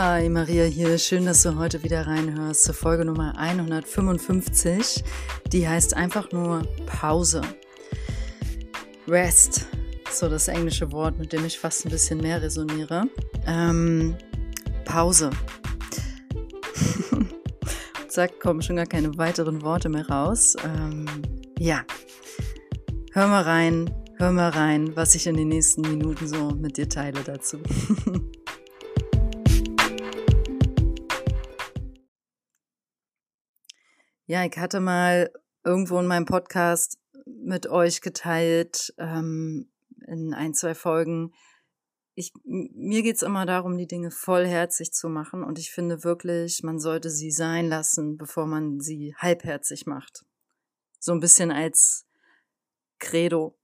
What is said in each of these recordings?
Hi, Maria hier. Schön, dass du heute wieder reinhörst zur Folge Nummer 155. Die heißt einfach nur Pause. Rest, so das englische Wort, mit dem ich fast ein bisschen mehr resoniere. Ähm, Pause. Zack, kommen schon gar keine weiteren Worte mehr raus. Ähm, ja, hör mal rein, hör mal rein, was ich in den nächsten Minuten so mit dir teile dazu. Ja, ich hatte mal irgendwo in meinem Podcast mit euch geteilt, ähm, in ein, zwei Folgen. Ich, mir geht's immer darum, die Dinge vollherzig zu machen und ich finde wirklich, man sollte sie sein lassen, bevor man sie halbherzig macht. So ein bisschen als Credo.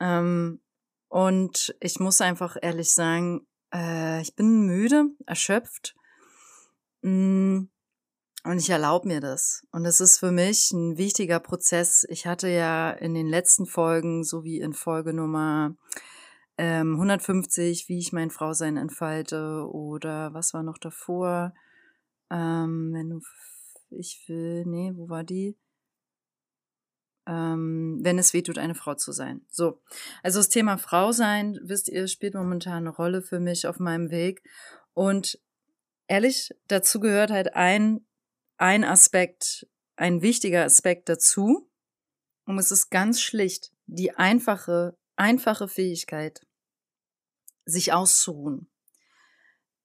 Ähm, und ich muss einfach ehrlich sagen, äh, ich bin müde, erschöpft. Mh, mm, und ich erlaube mir das. Und es ist für mich ein wichtiger Prozess. Ich hatte ja in den letzten Folgen, so wie in Folge Nummer ähm, 150, wie ich mein Frausein entfalte, oder was war noch davor? Ähm, wenn du, ich will, nee, wo war die? Ähm, wenn es weh tut, eine Frau zu sein. So. Also das Thema Frau sein, wisst ihr, spielt momentan eine Rolle für mich auf meinem Weg. Und ehrlich, dazu gehört halt ein ein Aspekt, ein wichtiger Aspekt dazu. Und es ist ganz schlicht die einfache, einfache Fähigkeit, sich auszuruhen.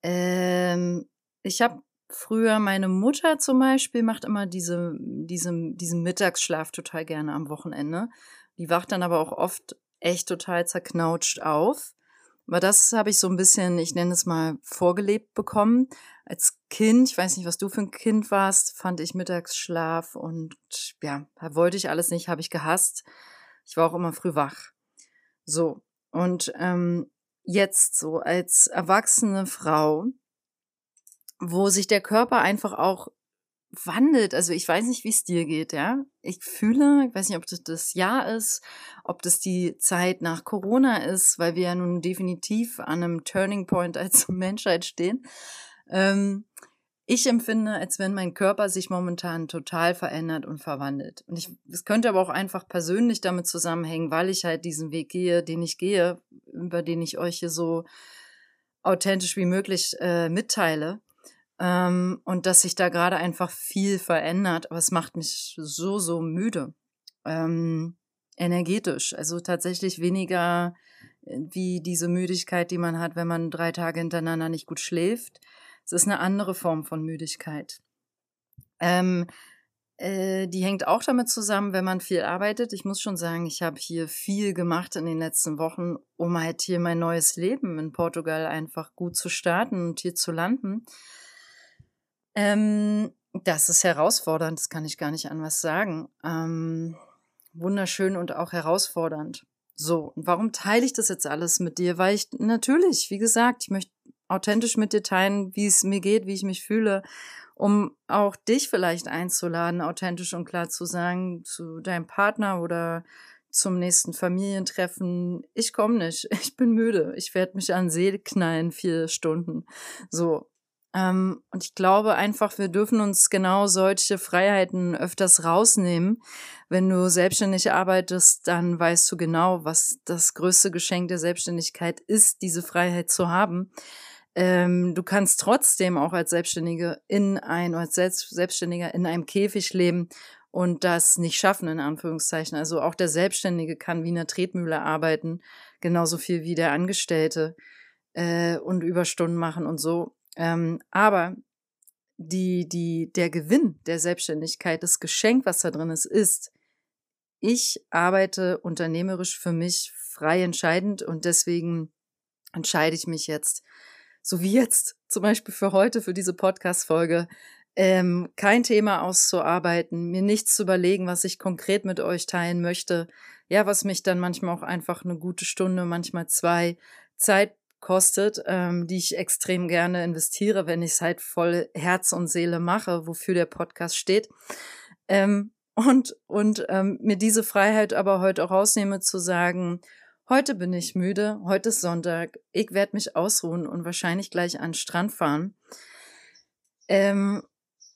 Ähm, ich habe früher meine Mutter zum Beispiel macht immer diese, diese, diesen Mittagsschlaf total gerne am Wochenende. Die wacht dann aber auch oft echt total zerknautscht auf. Aber das habe ich so ein bisschen, ich nenne es mal, vorgelebt bekommen. Als Kind, ich weiß nicht, was du für ein Kind warst, fand ich Mittagsschlaf und ja, wollte ich alles nicht, habe ich gehasst. Ich war auch immer früh wach. So, und ähm, jetzt so als erwachsene Frau, wo sich der Körper einfach auch wandelt. Also ich weiß nicht, wie es dir geht, ja. Ich fühle, ich weiß nicht, ob das das Jahr ist, ob das die Zeit nach Corona ist, weil wir ja nun definitiv an einem Turning Point als Menschheit stehen. Ähm, ich empfinde, als wenn mein Körper sich momentan total verändert und verwandelt. Und ich, es könnte aber auch einfach persönlich damit zusammenhängen, weil ich halt diesen Weg gehe, den ich gehe, über den ich euch hier so authentisch wie möglich äh, mitteile ähm, und dass sich da gerade einfach viel verändert. Aber es macht mich so, so müde. Ähm, energetisch. Also tatsächlich weniger äh, wie diese Müdigkeit, die man hat, wenn man drei Tage hintereinander nicht gut schläft. Es ist eine andere Form von Müdigkeit. Ähm, äh, die hängt auch damit zusammen, wenn man viel arbeitet. Ich muss schon sagen, ich habe hier viel gemacht in den letzten Wochen, um halt hier mein neues Leben in Portugal einfach gut zu starten und hier zu landen. Ähm, das ist herausfordernd, das kann ich gar nicht an was sagen. Ähm, wunderschön und auch herausfordernd. So, und warum teile ich das jetzt alles mit dir? Weil ich natürlich, wie gesagt, ich möchte authentisch mit dir teilen, wie es mir geht, wie ich mich fühle, um auch dich vielleicht einzuladen, authentisch und klar zu sagen zu deinem Partner oder zum nächsten Familientreffen, ich komme nicht, ich bin müde, ich werde mich an See knallen vier Stunden. So, ähm, und ich glaube einfach, wir dürfen uns genau solche Freiheiten öfters rausnehmen. Wenn du selbstständig arbeitest, dann weißt du genau, was das größte Geschenk der Selbstständigkeit ist, diese Freiheit zu haben. Ähm, du kannst trotzdem auch als Selbstständige in ein, als Selbstständiger in einem Käfig leben und das nicht schaffen, in Anführungszeichen. Also auch der Selbstständige kann wie eine Tretmühle arbeiten, genauso viel wie der Angestellte äh, und Überstunden machen und so. Ähm, aber die, die, der Gewinn der Selbstständigkeit, das Geschenk, was da drin ist, ist, ich arbeite unternehmerisch für mich frei entscheidend und deswegen entscheide ich mich jetzt, so wie jetzt zum Beispiel für heute, für diese Podcast-Folge, ähm, kein Thema auszuarbeiten, mir nichts zu überlegen, was ich konkret mit euch teilen möchte. Ja, was mich dann manchmal auch einfach eine gute Stunde, manchmal zwei Zeit kostet, ähm, die ich extrem gerne investiere, wenn ich es halt voll Herz und Seele mache, wofür der Podcast steht. Ähm, und und ähm, mir diese Freiheit aber heute auch rausnehme zu sagen, Heute bin ich müde, heute ist Sonntag, ich werde mich ausruhen und wahrscheinlich gleich an den Strand fahren. Ähm,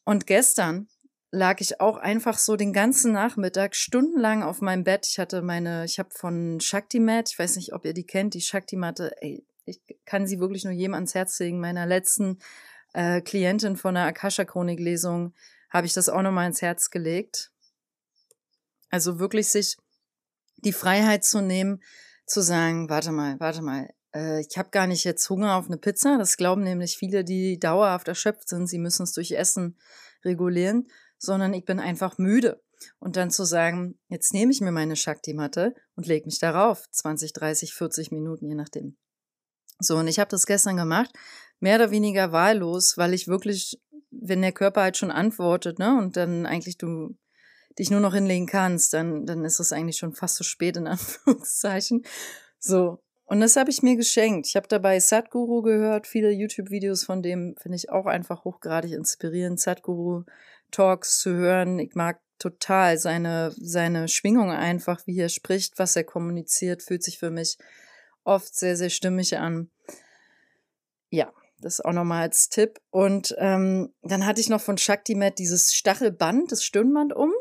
und gestern lag ich auch einfach so den ganzen Nachmittag stundenlang auf meinem Bett. Ich hatte meine, ich habe von Shakti Mat, ich weiß nicht, ob ihr die kennt, die Shakti Matte, ey, ich kann sie wirklich nur jedem ans Herz legen. Meiner letzten äh, Klientin von der Akasha Chronik Lesung habe ich das auch nochmal ins Herz gelegt. Also wirklich sich die Freiheit zu nehmen, zu sagen, warte mal, warte mal, äh, ich habe gar nicht jetzt Hunger auf eine Pizza. Das glauben nämlich viele, die dauerhaft erschöpft sind, sie müssen es durch Essen regulieren sondern ich bin einfach müde. Und dann zu sagen, jetzt nehme ich mir meine Shakti-Matte und lege mich darauf. 20, 30, 40 Minuten, je nachdem. So, und ich habe das gestern gemacht, mehr oder weniger wahllos, weil ich wirklich, wenn der Körper halt schon antwortet, ne, und dann eigentlich du dich nur noch hinlegen kannst, dann, dann ist es eigentlich schon fast zu spät, in Anführungszeichen. So. Und das habe ich mir geschenkt. Ich habe dabei Sadhguru gehört, viele YouTube-Videos von dem finde ich auch einfach hochgradig inspirierend. Sadhguru Talks zu hören. Ich mag total seine, seine Schwingung einfach, wie er spricht, was er kommuniziert, fühlt sich für mich oft sehr, sehr stimmig an. Ja, das auch nochmal als Tipp. Und ähm, dann hatte ich noch von Shakti Med dieses Stachelband, das Stirnband um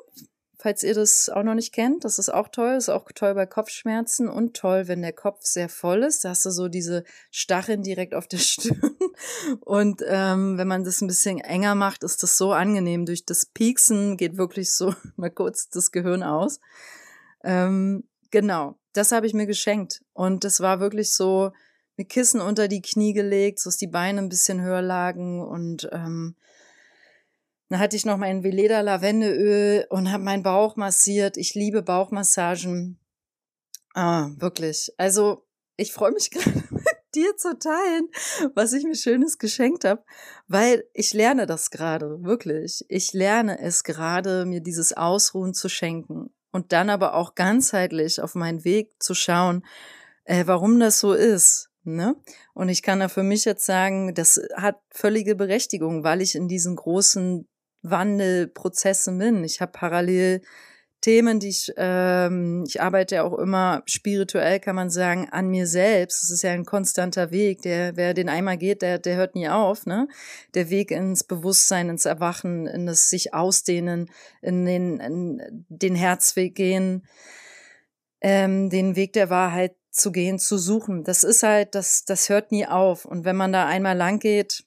falls ihr das auch noch nicht kennt. Das ist auch toll. Ist auch toll bei Kopfschmerzen und toll, wenn der Kopf sehr voll ist. Da hast du so diese Stacheln direkt auf der Stirn. Und ähm, wenn man das ein bisschen enger macht, ist das so angenehm. Durch das Pieksen geht wirklich so mal kurz das Gehirn aus. Ähm, genau, das habe ich mir geschenkt. Und das war wirklich so mit Kissen unter die Knie gelegt, so dass die Beine ein bisschen höher lagen und ähm, dann hatte ich noch mein Veleda Lavendeöl und habe meinen Bauch massiert. Ich liebe Bauchmassagen. Ah, wirklich. Also, ich freue mich gerade mit dir zu teilen, was ich mir Schönes geschenkt habe, weil ich lerne das gerade, wirklich. Ich lerne es gerade, mir dieses Ausruhen zu schenken und dann aber auch ganzheitlich auf meinen Weg zu schauen, äh, warum das so ist. Ne? Und ich kann da für mich jetzt sagen, das hat völlige Berechtigung, weil ich in diesen großen Wandelprozesse bin. Ich habe parallel Themen, die ich, ähm, ich arbeite ja auch immer spirituell, kann man sagen, an mir selbst. Das ist ja ein konstanter Weg. Der, wer den einmal geht, der, der hört nie auf, ne? Der Weg ins Bewusstsein, ins Erwachen, in das sich ausdehnen, in den, in den Herzweg gehen, ähm, den Weg der Wahrheit zu gehen, zu suchen. Das ist halt, das, das hört nie auf. Und wenn man da einmal lang geht,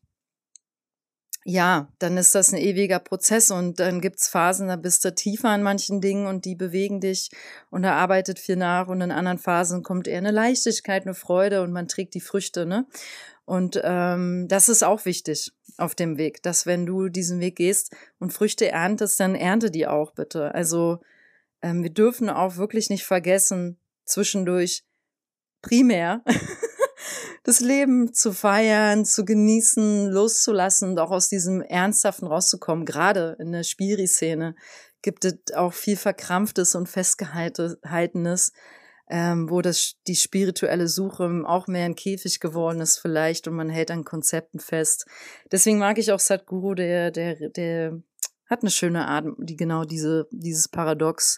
ja, dann ist das ein ewiger Prozess und dann gibt's Phasen, da bist du tiefer an manchen Dingen und die bewegen dich und da arbeitet viel nach und in anderen Phasen kommt eher eine Leichtigkeit, eine Freude und man trägt die Früchte, ne? Und ähm, das ist auch wichtig auf dem Weg, dass wenn du diesen Weg gehst und Früchte erntest, dann ernte die auch bitte. Also ähm, wir dürfen auch wirklich nicht vergessen, zwischendurch primär das Leben zu feiern, zu genießen, loszulassen und auch aus diesem Ernsthaften rauszukommen. Gerade in der Spiri-Szene gibt es auch viel Verkrampftes und Festgehaltenes, ähm, wo das, die spirituelle Suche auch mehr ein Käfig geworden ist vielleicht und man hält an Konzepten fest. Deswegen mag ich auch Sadhguru, der, der, der hat eine schöne Art, die genau diese, dieses Paradox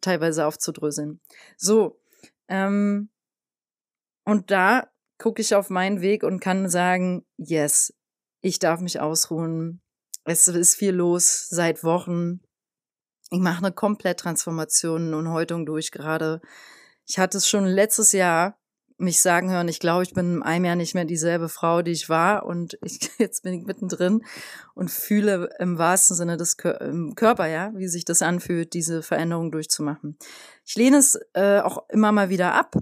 teilweise aufzudröseln. So, ähm, und da gucke ich auf meinen Weg und kann sagen, yes, ich darf mich ausruhen. Es ist viel los seit Wochen. Ich mache eine komplett Transformation und Häutung durch gerade. Ich hatte es schon letztes Jahr mich sagen hören, ich glaube, ich bin in einem Jahr nicht mehr dieselbe Frau, die ich war und ich, jetzt bin ich mittendrin und fühle im wahrsten Sinne des Kör Körper, ja, wie sich das anfühlt, diese Veränderung durchzumachen. Ich lehne es äh, auch immer mal wieder ab,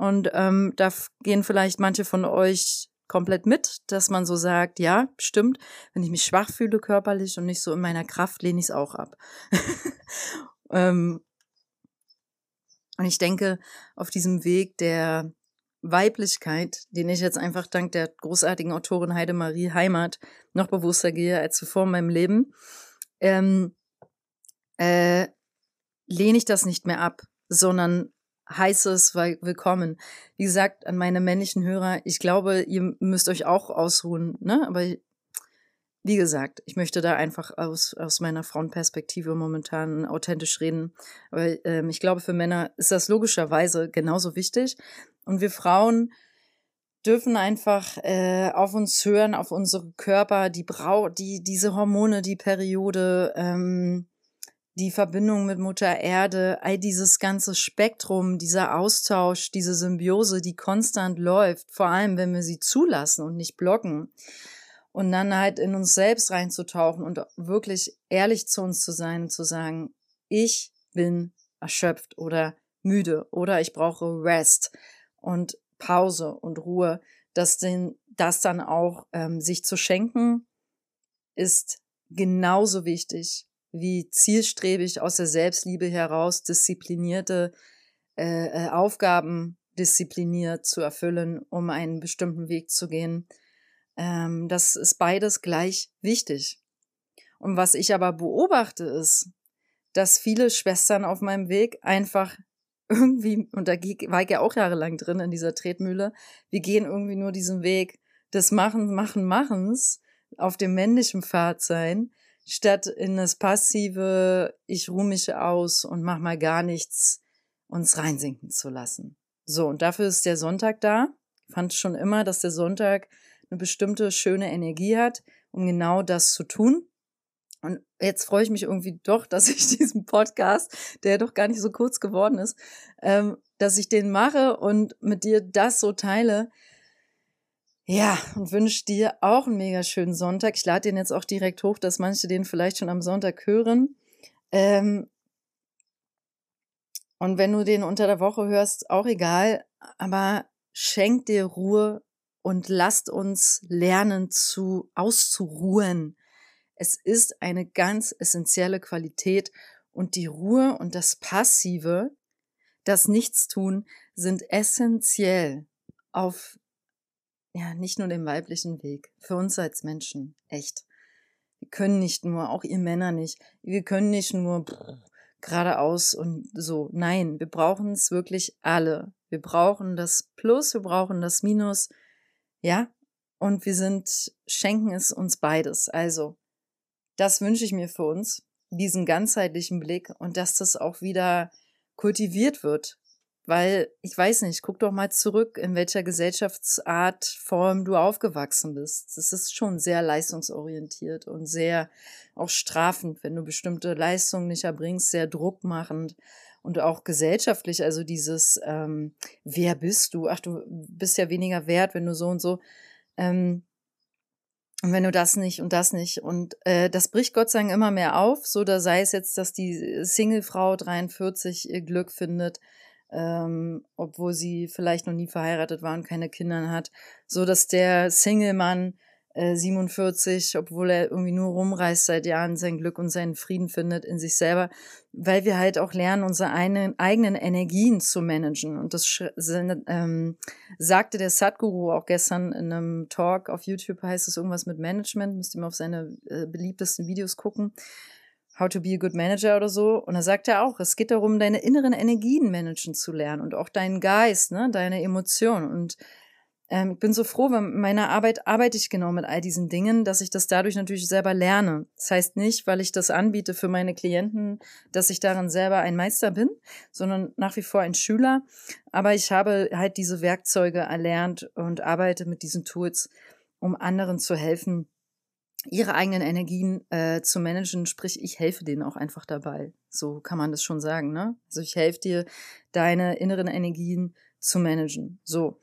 und ähm, da gehen vielleicht manche von euch komplett mit, dass man so sagt, ja, stimmt, wenn ich mich schwach fühle körperlich und nicht so in meiner Kraft, lehne ich es auch ab. ähm, und ich denke, auf diesem Weg der Weiblichkeit, den ich jetzt einfach dank der großartigen Autorin Heidemarie Heimat noch bewusster gehe als zuvor in meinem Leben, ähm, äh, lehne ich das nicht mehr ab, sondern heißes Willkommen. Wie gesagt, an meine männlichen Hörer, ich glaube, ihr müsst euch auch ausruhen, ne? Aber wie gesagt, ich möchte da einfach aus, aus meiner Frauenperspektive momentan authentisch reden. Aber ähm, ich glaube, für Männer ist das logischerweise genauso wichtig. Und wir Frauen dürfen einfach äh, auf uns hören, auf unsere Körper, die Brau, die diese Hormone, die Periode, ähm, die Verbindung mit Mutter Erde, all dieses ganze Spektrum, dieser Austausch, diese Symbiose, die konstant läuft, vor allem wenn wir sie zulassen und nicht blocken. Und dann halt in uns selbst reinzutauchen und wirklich ehrlich zu uns zu sein und zu sagen, ich bin erschöpft oder müde oder ich brauche Rest und Pause und Ruhe, dass den, das dann auch ähm, sich zu schenken, ist genauso wichtig wie zielstrebig aus der Selbstliebe heraus disziplinierte äh, äh Aufgaben diszipliniert zu erfüllen, um einen bestimmten Weg zu gehen. Ähm, das ist beides gleich wichtig. Und was ich aber beobachte ist, dass viele Schwestern auf meinem Weg einfach irgendwie, und da war ich ja auch jahrelang drin in dieser Tretmühle, wir gehen irgendwie nur diesen Weg des Machen, Machen, Machens auf dem männlichen Pfad sein, statt in das passive, ich ruhe mich aus und mach mal gar nichts, uns reinsinken zu lassen. So, und dafür ist der Sonntag da. Ich fand schon immer, dass der Sonntag eine bestimmte schöne Energie hat, um genau das zu tun. Und jetzt freue ich mich irgendwie doch, dass ich diesen Podcast, der doch gar nicht so kurz geworden ist, ähm, dass ich den mache und mit dir das so teile. Ja, und wünsche dir auch einen mega schönen Sonntag. Ich lade den jetzt auch direkt hoch, dass manche den vielleicht schon am Sonntag hören. Ähm, und wenn du den unter der Woche hörst, auch egal, aber schenk dir Ruhe, und lasst uns lernen zu auszuruhen. Es ist eine ganz essentielle Qualität und die Ruhe und das Passive, das Nichtstun sind essentiell auf ja, nicht nur dem weiblichen Weg, für uns als Menschen, echt. Wir können nicht nur, auch ihr Männer nicht, wir können nicht nur geradeaus und so. Nein, wir brauchen es wirklich alle. Wir brauchen das Plus, wir brauchen das Minus, ja, und wir sind, schenken es uns beides. Also, das wünsche ich mir für uns, diesen ganzheitlichen Blick und dass das auch wieder kultiviert wird. Weil, ich weiß nicht, guck doch mal zurück, in welcher Gesellschaftsart, Form du aufgewachsen bist. Das ist schon sehr leistungsorientiert und sehr auch strafend, wenn du bestimmte Leistungen nicht erbringst, sehr druckmachend und auch gesellschaftlich, also dieses, ähm, wer bist du? Ach, du bist ja weniger wert, wenn du so und so. Ähm, und wenn du das nicht und das nicht. Und äh, das bricht Gott sei Dank immer mehr auf. So, da sei es jetzt, dass die Singlefrau 43 ihr Glück findet, ähm, obwohl sie vielleicht noch nie verheiratet war und keine Kinder hat. So, dass der Single-Mann 47, äh, obwohl er irgendwie nur rumreist seit Jahren, sein Glück und seinen Frieden findet in sich selber, weil wir halt auch lernen, unsere einen, eigenen Energien zu managen. Und das ähm, sagte der Sadhguru auch gestern in einem Talk auf YouTube, heißt es irgendwas mit Management, müsst ihr mal auf seine äh, beliebtesten Videos gucken. How to be a good manager oder so. Und da sagt er auch, es geht darum, deine inneren Energien managen zu lernen und auch deinen Geist, ne, deine Emotionen. Und ähm, ich bin so froh, weil in meiner Arbeit arbeite ich genau mit all diesen Dingen, dass ich das dadurch natürlich selber lerne. Das heißt nicht, weil ich das anbiete für meine Klienten, dass ich darin selber ein Meister bin, sondern nach wie vor ein Schüler. Aber ich habe halt diese Werkzeuge erlernt und arbeite mit diesen Tools, um anderen zu helfen, ihre eigenen Energien äh, zu managen. Sprich, ich helfe denen auch einfach dabei. So kann man das schon sagen. Ne? Also ich helfe dir, deine inneren Energien zu managen. So.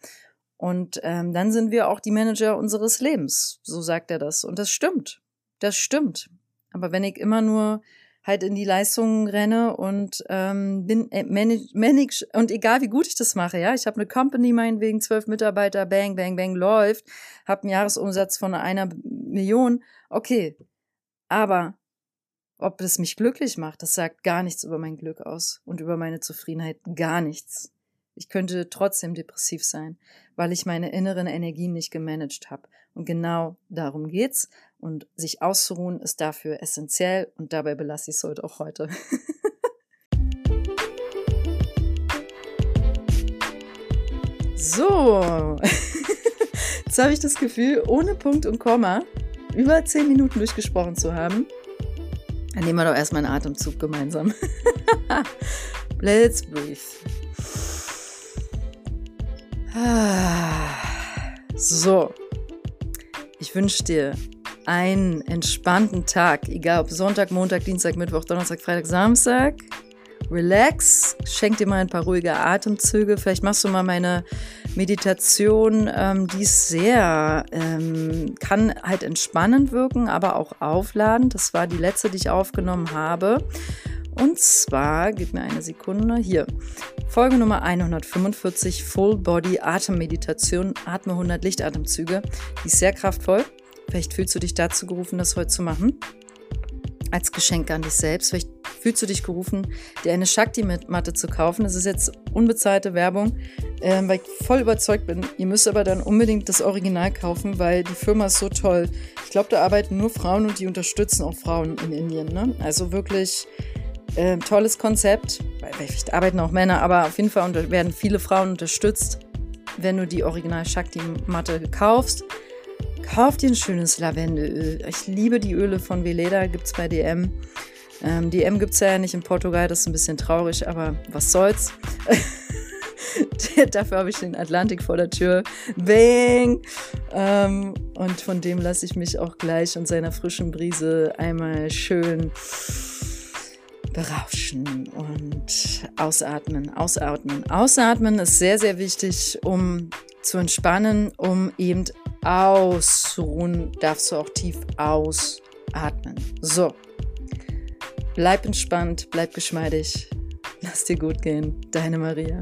Und ähm, dann sind wir auch die Manager unseres Lebens, so sagt er das. Und das stimmt. Das stimmt. Aber wenn ich immer nur halt in die Leistungen renne und ähm, bin äh, manage, manage und egal wie gut ich das mache, ja, ich habe eine Company meinetwegen zwölf Mitarbeiter, bang, bang, bang läuft, habe einen Jahresumsatz von einer Million, okay, aber ob es mich glücklich macht, das sagt gar nichts über mein Glück aus und über meine Zufriedenheit, gar nichts. Ich könnte trotzdem depressiv sein, weil ich meine inneren Energien nicht gemanagt habe. Und genau darum geht's. Und sich auszuruhen ist dafür essentiell. Und dabei belasse ich es heute auch heute. so. Jetzt habe ich das Gefühl, ohne Punkt und Komma über zehn Minuten durchgesprochen zu haben. Dann nehmen wir doch erstmal einen Atemzug gemeinsam. Let's breathe. So, ich wünsche dir einen entspannten Tag, egal ob Sonntag, Montag, Dienstag, Mittwoch, Donnerstag, Freitag, Samstag. Relax, schenk dir mal ein paar ruhige Atemzüge. Vielleicht machst du mal meine Meditation, ähm, die ist sehr, ähm, kann halt entspannend wirken, aber auch aufladen. Das war die letzte, die ich aufgenommen habe. Und zwar, gib mir eine Sekunde, hier, Folge Nummer 145, Full Body Atemmeditation, Atme 100 Lichtatemzüge. Die ist sehr kraftvoll. Vielleicht fühlst du dich dazu gerufen, das heute zu machen. Als Geschenk an dich selbst. Vielleicht fühlst du dich gerufen, dir eine Shakti-Matte zu kaufen. Das ist jetzt unbezahlte Werbung, äh, weil ich voll überzeugt bin. Ihr müsst aber dann unbedingt das Original kaufen, weil die Firma ist so toll. Ich glaube, da arbeiten nur Frauen und die unterstützen auch Frauen in Indien. Ne? Also wirklich äh, tolles Konzept. Vielleicht arbeiten auch Männer, aber auf jeden Fall werden viele Frauen unterstützt, wenn du die Original Shakti-Matte kaufst. Kauf dir ein schönes Lavendelöl. Ich liebe die Öle von Veleda, gibt es bei DM. Ähm, DM gibt es ja nicht in Portugal, das ist ein bisschen traurig, aber was soll's. Dafür habe ich den Atlantik vor der Tür. Bang! Ähm, und von dem lasse ich mich auch gleich in seiner frischen Brise einmal schön berauschen und ausatmen, ausatmen. Ausatmen ist sehr, sehr wichtig, um zu entspannen, um eben auszuruhen, darfst du auch tief ausatmen. So, bleib entspannt, bleib geschmeidig. Lass dir gut gehen. Deine Maria.